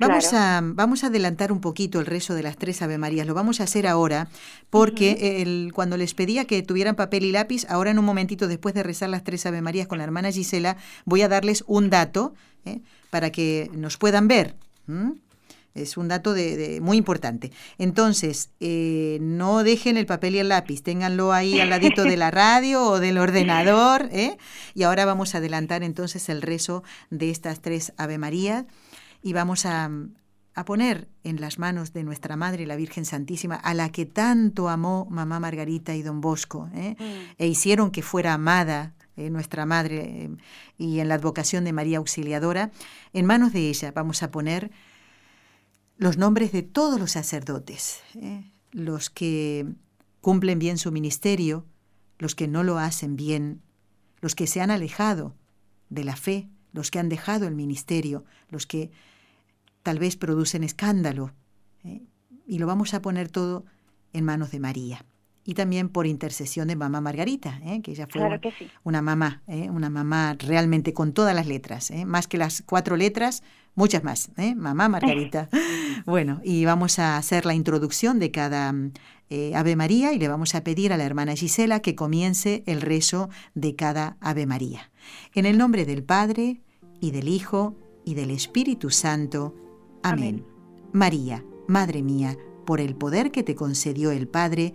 Vamos, a, vamos a adelantar un poquito el rezo de las tres Ave Marías. Lo vamos a hacer ahora porque el, cuando les pedía que tuvieran papel y lápiz, ahora en un momentito después de rezar las tres Ave Marías con la hermana Gisela, voy a darles un dato ¿eh? para que nos puedan ver. Es un dato de, muy importante. Entonces, eh, no dejen el papel y el lápiz, ténganlo ahí al ladito de la radio o del ordenador. ¿eh? Y ahora vamos a adelantar entonces el rezo de estas tres Ave Marías y vamos a, poner en las manos de nuestra Madre, la Virgen Santísima, a la que tanto amó mamá Margarita y don Bosco, ¿eh? mm. e hicieron que fuera amada eh, nuestra Madre eh, y en la advocación de María Auxiliadora, en manos de ella vamos a poner los nombres de todos los sacerdotes, los que cumplen bien su ministerio, los que no lo hacen bien, los que se han alejado de la fe, los que han dejado el ministerio, los que tal vez producen escándalo. ¿eh? Y lo vamos a poner todo en manos de María. Y también por intercesión de mamá Margarita, ¿eh? que ella fue una mamá, ¿eh? una mamá realmente con todas las letras, más que las cuatro letras, muchas más. Mamá Margarita. *laughs* bueno, y vamos a hacer la introducción de cada Ave María y le vamos a pedir a la hermana Gisela que comience el rezo de cada Ave María. En el nombre del Padre, y del Hijo, y del Espíritu Santo. Amén. María, Madre mía, por el poder que te concedió el Padre,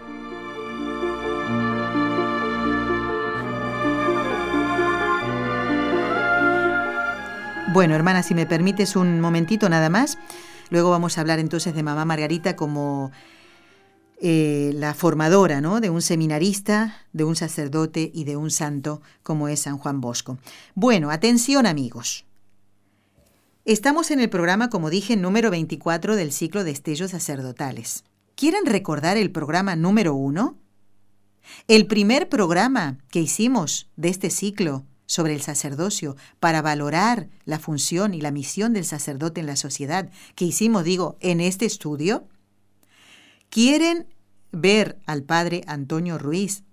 Bueno, hermana, si me permites un momentito nada más, luego vamos a hablar entonces de mamá Margarita como eh, la formadora ¿no? de un seminarista, de un sacerdote y de un santo como es San Juan Bosco. Bueno, atención amigos. Estamos en el programa, como dije, número 24 del ciclo de estellos sacerdotales. ¿Quieren recordar el programa número 1? El primer programa que hicimos de este ciclo sobre el sacerdocio para valorar la función y la misión del sacerdote en la sociedad, que hicimos, digo, en este estudio. ¿Quieren ver al padre Antonio Ruiz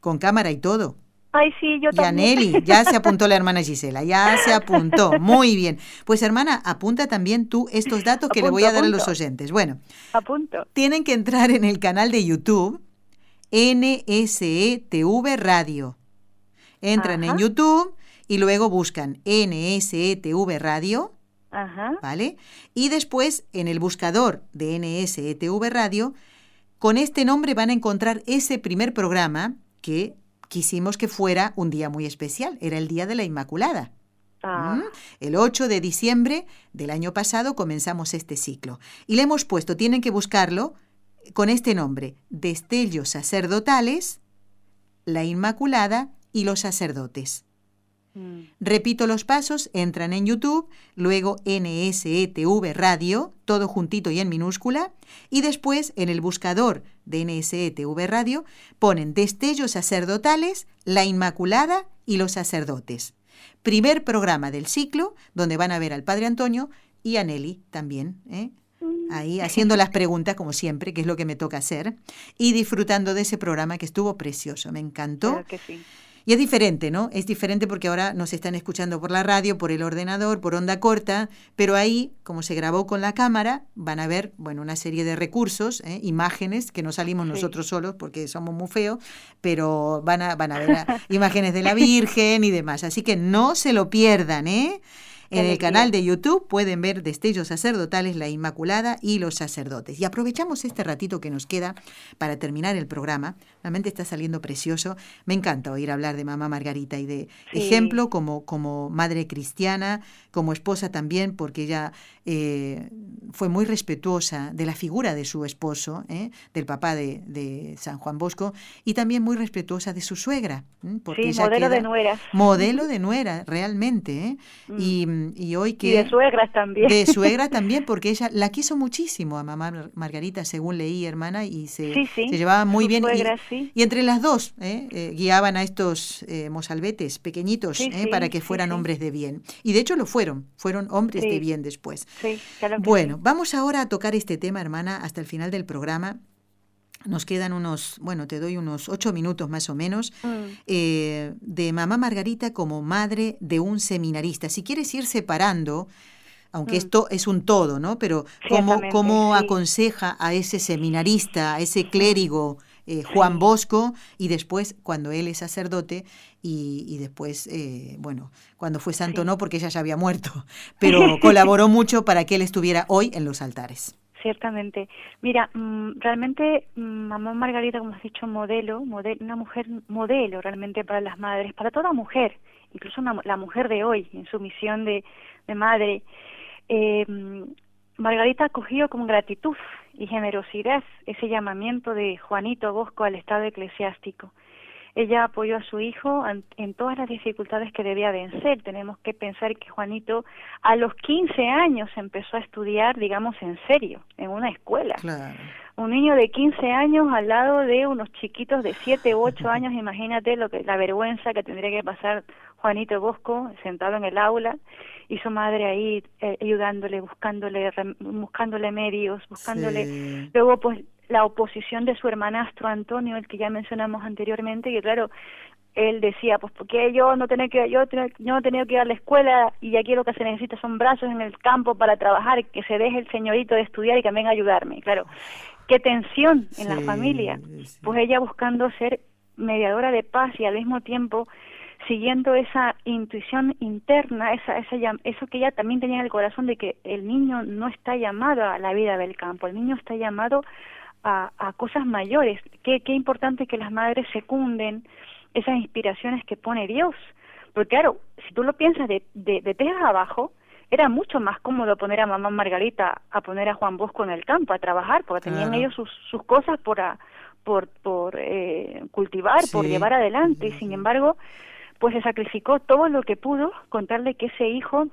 con cámara y todo? Ay, sí, yo también. Yaneli, ya se apuntó la hermana Gisela, ya se apuntó. Muy bien. Pues hermana, apunta también tú estos datos que le voy a dar a los oyentes. Bueno, apunto. Tienen que entrar en el canal de YouTube NSETV Radio. Entran en YouTube y luego buscan NSETV Radio. Ajá. ¿Vale? Y después en el buscador de NSETV Radio, con este nombre van a encontrar ese primer programa que quisimos que fuera un día muy especial, era el Día de la Inmaculada. Ah. ¿Mm? El 8 de diciembre del año pasado comenzamos este ciclo y le hemos puesto, tienen que buscarlo con este nombre, Destellos sacerdotales, la Inmaculada y los sacerdotes. Mm. Repito los pasos, entran en YouTube, luego NSETV Radio, todo juntito y en minúscula, y después en el buscador de NSETV Radio ponen Destellos sacerdotales, La Inmaculada y los sacerdotes. Primer programa del ciclo, donde van a ver al Padre Antonio y a Nelly también. ¿eh? ahí haciendo las preguntas, como siempre, que es lo que me toca hacer, y disfrutando de ese programa que estuvo precioso, me encantó. que sí. Y es diferente, ¿no? Es diferente porque ahora nos están escuchando por la radio, por el ordenador, por onda corta, pero ahí, como se grabó con la cámara, van a ver, bueno, una serie de recursos, ¿eh? imágenes, que no salimos nosotros solos porque somos muy feos, pero van a, van a ver *laughs* imágenes de la Virgen y demás. Así que no se lo pierdan, ¿eh? En el canal de YouTube pueden ver Destellos Sacerdotales, la Inmaculada y los sacerdotes. Y aprovechamos este ratito que nos queda para terminar el programa. Realmente está saliendo precioso. Me encanta oír hablar de mamá Margarita y de ejemplo como, como madre cristiana, como esposa también, porque ella eh, fue muy respetuosa de la figura de su esposo, ¿eh? del papá de, San Juan Bosco, y también muy respetuosa de su suegra. Porque sí, modelo de nuera. Modelo de nuera, realmente. ¿eh? Mm. Y, y, hoy que... Y de suegras también. De suegra *laughs* también, porque ella la quiso muchísimo a mamá Margarita, según leí, hermana, y se, se llevaba muy bien. y, y, entre las dos guiaban a estos mozalbetes pequeñitos para que fueran hombres de bien. Y de hecho lo fueron, fueron hombres de bien después. Sí, bueno, vamos ahora a tocar este tema, hermana, hasta el final del programa. Nos quedan unos, bueno, te doy unos ocho minutos más o menos, mm. eh, de mamá Margarita como madre de un seminarista. Si quieres ir separando, aunque mm. esto es un todo, ¿no? Pero cómo, cómo aconseja a ese seminarista, a ese clérigo, eh, Juan Bosco, y después cuando él es sacerdote, y, después, eh, bueno, cuando fue santo no, porque ella ya había muerto, *laughs* pero colaboró mucho para que él estuviera hoy en los altares. Ciertamente. Mira, mm, realmente mm, mamá Margarita, como has dicho, modelo, modelo, una mujer modelo realmente para las madres, para toda mujer, incluso la mujer de hoy en su misión de, de madre. Eh, Margarita acogió con gratitud y generosidad ese llamamiento de Juanito Bosco al estado eclesiástico. Ella apoyó a su hijo en todas las dificultades que debía vencer. Tenemos que pensar que Juanito a los 15 años empezó a estudiar, digamos, en serio, en una escuela. Un niño de 15 años al lado de unos chiquitos de 7 u 8 años, *laughs* imagínate lo que la vergüenza que tendría que pasar Juanito Bosco sentado en el aula y su madre ahí eh, ayudándole, buscándole, buscándole medios, buscándole. Luego, pues, la oposición de su hermanastro Antonio, el que ya mencionamos anteriormente, que claro, él decía, pues porque yo no tenía que yo, yo no tenía que ir a la escuela y aquí lo que se necesita son brazos en el campo para trabajar, que se deje el señorito de estudiar y que venga a ayudarme. Claro, qué tensión en la familia. Pues ella buscando ser mediadora de paz y al mismo tiempo siguiendo esa intuición interna, esa, esa, eso que ella también tenía en el corazón de que el niño no está llamado a la vida del campo, el niño está llamado a, a cosas mayores. Qué, qué importante que las madres secunden esas inspiraciones que pone Dios. Porque claro, si tú lo piensas de, de, de abajo, era mucho más cómodo poner a mamá Margarita a poner a Juan Bosco en el campo a trabajar, porque tenían ellos sus, sus cosas por, por, por eh, cultivar, por llevar adelante. Y sin embargo, pues se sacrificó todo lo que pudo con tal de que ese hijo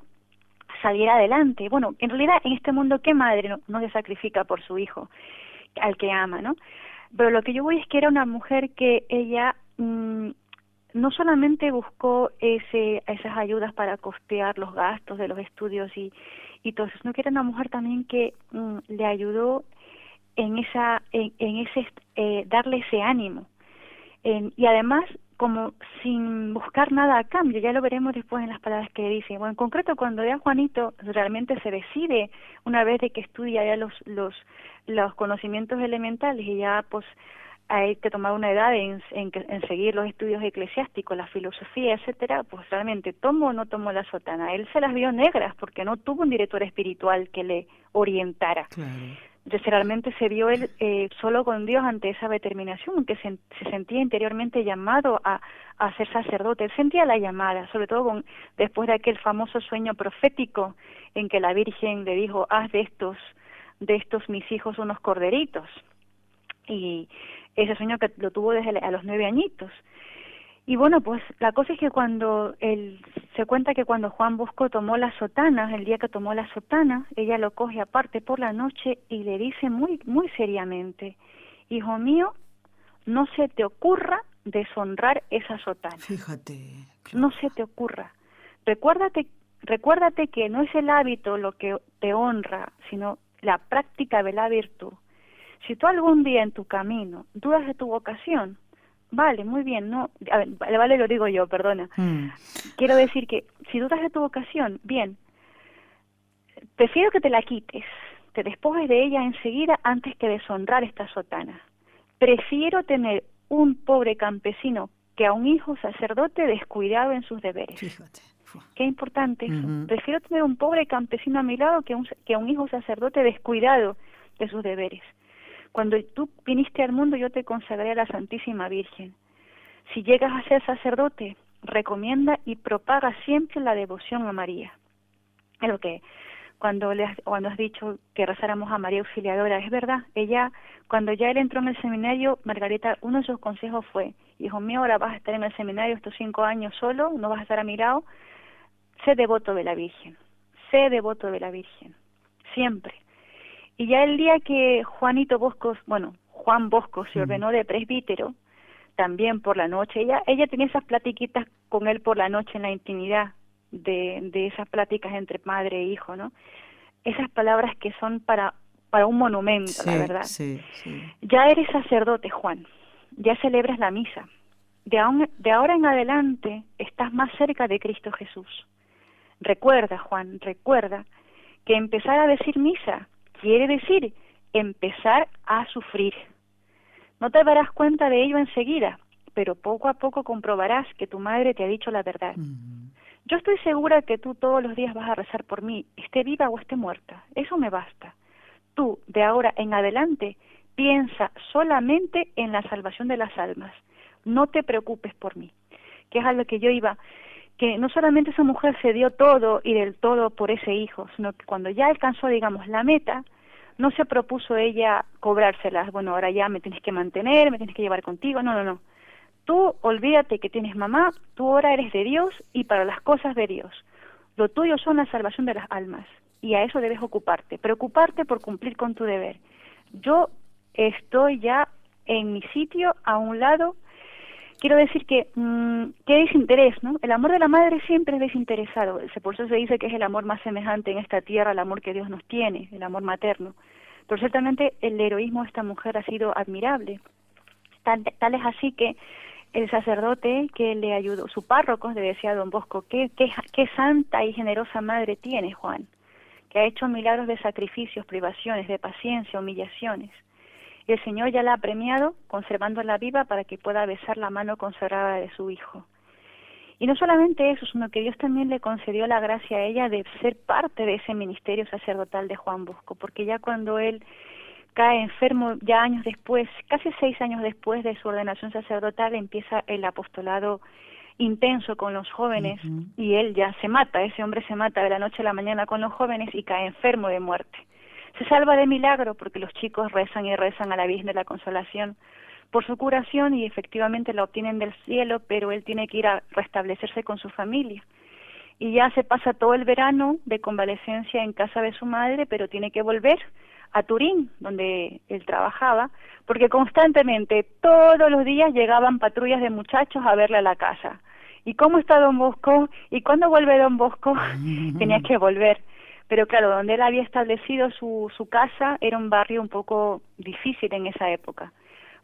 saliera adelante. Bueno, en realidad en este mundo, ¿qué madre no, se sacrifica por su hijo, al que ama, no? Pero lo que yo voy es que era una mujer que ella mm, no solamente buscó ese, esas ayudas para costear los gastos de los estudios y, y todo eso, sino que era una mujer también que mm, le ayudó en esa en, ese eh, darle ese ánimo y además como sin buscar nada a cambio, ya lo veremos después en las palabras que dice. Bueno, en concreto cuando ya Juanito realmente se decide, una vez de que estudia ya los, los, los conocimientos elementales y ya pues hay que tomar una edad en, en, en, seguir los estudios eclesiásticos, la filosofía, etcétera, pues realmente tomó o no tomó la sotana. Él se las vio negras porque no tuvo un director espiritual que le orientara. Realmente se vio él eh, solo con Dios ante esa determinación, que se, sentía interiormente llamado a, a, ser sacerdote. Él sentía la llamada, sobre todo con, después de aquel famoso sueño profético en que la Virgen le dijo, haz de estos, de estos mis hijos unos corderitos. Y ese sueño que lo tuvo desde a los nueve añitos. Y bueno, pues la cosa es que cuando él se cuenta que cuando Juan Bosco tomó la sotana, el día que tomó la sotana, ella lo coge aparte por la noche y le dice muy muy seriamente, "Hijo mío, no se te ocurra deshonrar esa sotana." Fíjate. No se te ocurra. Recuérdate recuérdate que no es el hábito lo que te honra, sino la práctica de la virtud. Si tú algún día en tu camino dudas de tu vocación, vale, muy bien, no, a ver, vale, lo digo yo, perdona. Mm. Quiero decir que si dudas de tu vocación, bien, prefiero que te la quites, te despojes de ella enseguida antes que deshonrar esta sotana. Prefiero tener un pobre campesino que a un hijo sacerdote descuidado en sus deberes. Fíjate. Qué importante eso. Prefiero tener un pobre campesino a mi lado que un, que un hijo sacerdote descuidado de sus deberes. Cuando tú viniste al mundo yo te consagré a la Santísima Virgen. Si llegas a ser sacerdote, recomienda y propaga siempre la devoción a María. Es lo que cuando, le has, cuando has dicho que rezáramos a María Auxiliadora, es verdad, ella, cuando ya él entró en el seminario, Margarita, uno de sus consejos fue, hijo mío, ahora vas a estar en el seminario estos cinco años solo, no vas a estar a mi lado, sé devoto de la Virgen, sé devoto de la Virgen, siempre. Y ya el día que Juanito Bosco, bueno, Juan Bosco se ordenó de presbítero, también por la noche, ella, ella tenía esas platiquitas con él por la noche en la intimidad, de, de esas pláticas entre padre e hijo, ¿no? Esas palabras que son para, para un monumento, la verdad. Sí, Ya eres sacerdote, Juan, ya celebras la misa. De, de ahora en adelante estás más cerca de Cristo Jesús. Recuerda, Juan, recuerda que empezar a decir misa quiere decir empezar a sufrir. No te darás cuenta de ello enseguida, pero poco a poco comprobarás que tu madre te ha dicho la verdad. Yo estoy segura que tú todos los días vas a rezar por mí, esté viva o esté muerta. Eso me basta. Tú, de ahora en adelante, piensa solamente en la salvación de las almas. No te preocupes por mí. Que es algo que yo iba, que no solamente esa mujer se dio todo y del todo por ese hijo, sino que cuando ya alcanzó, digamos, la meta, no se propuso ella cobrárselas. Bueno, ahora ya me tienes que mantener, me tienes que llevar contigo. No, no, no Tú olvídate que tienes mamá, tú ahora eres de Dios y para las cosas de Dios. Lo tuyo son la salvación de las almas y a eso debes ocuparte, preocuparte por cumplir con tu deber. Yo estoy ya en mi sitio a un lado. Quiero decir que mmm, desinterés, ¿no? El amor de la madre siempre es desinteresado. Por eso se dice que es el amor más semejante en esta tierra al amor que Dios nos tiene, el amor materno. Pero ciertamente el heroísmo de esta mujer ha sido admirable. Tal, tal es así que el sacerdote que le ayudó, su párroco, le decía a don Bosco, qué, qué, qué santa y generosa madre tiene Juan, que ha hecho milagros de sacrificios, privaciones, de paciencia, humillaciones. Y el Señor ya la ha premiado, conservándola viva para que pueda besar la mano consagrada de su Hijo. Y no solamente eso, sino que Dios también le concedió la gracia a ella de ser parte de ese ministerio sacerdotal de Juan Bosco, porque ya cuando él cae enfermo ya años después, casi seis años después de su ordenación sacerdotal, empieza el apostolado intenso con los jóvenes y él ya se mata, ese hombre se mata de la noche a la mañana con los jóvenes y cae enfermo de muerte. Se salva de milagro porque los chicos rezan y rezan a la Virgen de la Consolación por su curación y efectivamente la obtienen del cielo, pero él tiene que ir a restablecerse con su familia. Y ya se pasa todo el verano de convalecencia en casa de su madre, pero tiene que volver a Turín, donde él trabajaba, porque constantemente, todos los días llegaban patrullas de muchachos a verle a la casa. ¿Y cómo está don Bosco? ¿Y cuándo vuelve don Bosco? *laughs* Tenía que volver. Pero claro, donde él había establecido su, su casa era un barrio un poco difícil en esa época.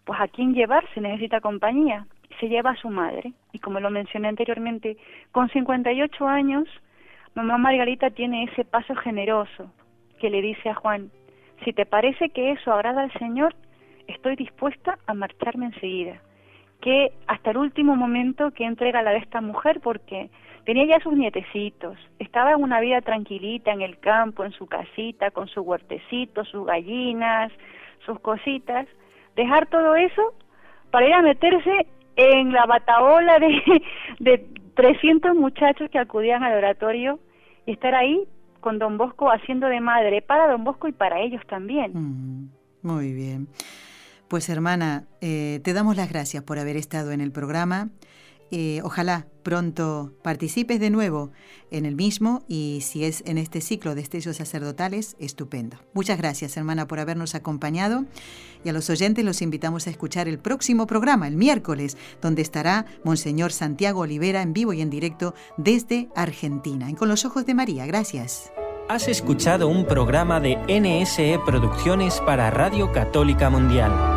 Pues a quién llevarse necesita compañía. Se lleva a su madre. Y como lo mencioné anteriormente, con 58 años, mamá Margarita tiene ese paso generoso que le dice a Juan, si te parece que eso agrada al Señor, estoy dispuesta a marcharme enseguida. Que hasta el último momento que entrega la de esta mujer, porque tenía ya sus nietecitos, estaba en una vida tranquilita en el campo, en su casita, con su huertecito, sus gallinas, sus cositas, dejar todo eso para ir a meterse en la bataola de, *laughs* de 300 muchachos que acudían al oratorio y estar ahí con Don Bosco haciendo de madre para Don Bosco y para ellos también. Mm, muy bien. Pues hermana, eh, te damos las gracias por haber estado en el programa. Eh, ojalá pronto participes de nuevo en el mismo y si es en este ciclo de estellos sacerdotales, estupendo. Muchas gracias, hermana, por habernos acompañado y a los oyentes los invitamos a escuchar el próximo programa, el miércoles, donde estará Monseñor Santiago Olivera en vivo y en directo desde Argentina, en Con los Ojos de María. Gracias. Has escuchado un programa de NSE Producciones para Radio Católica Mundial.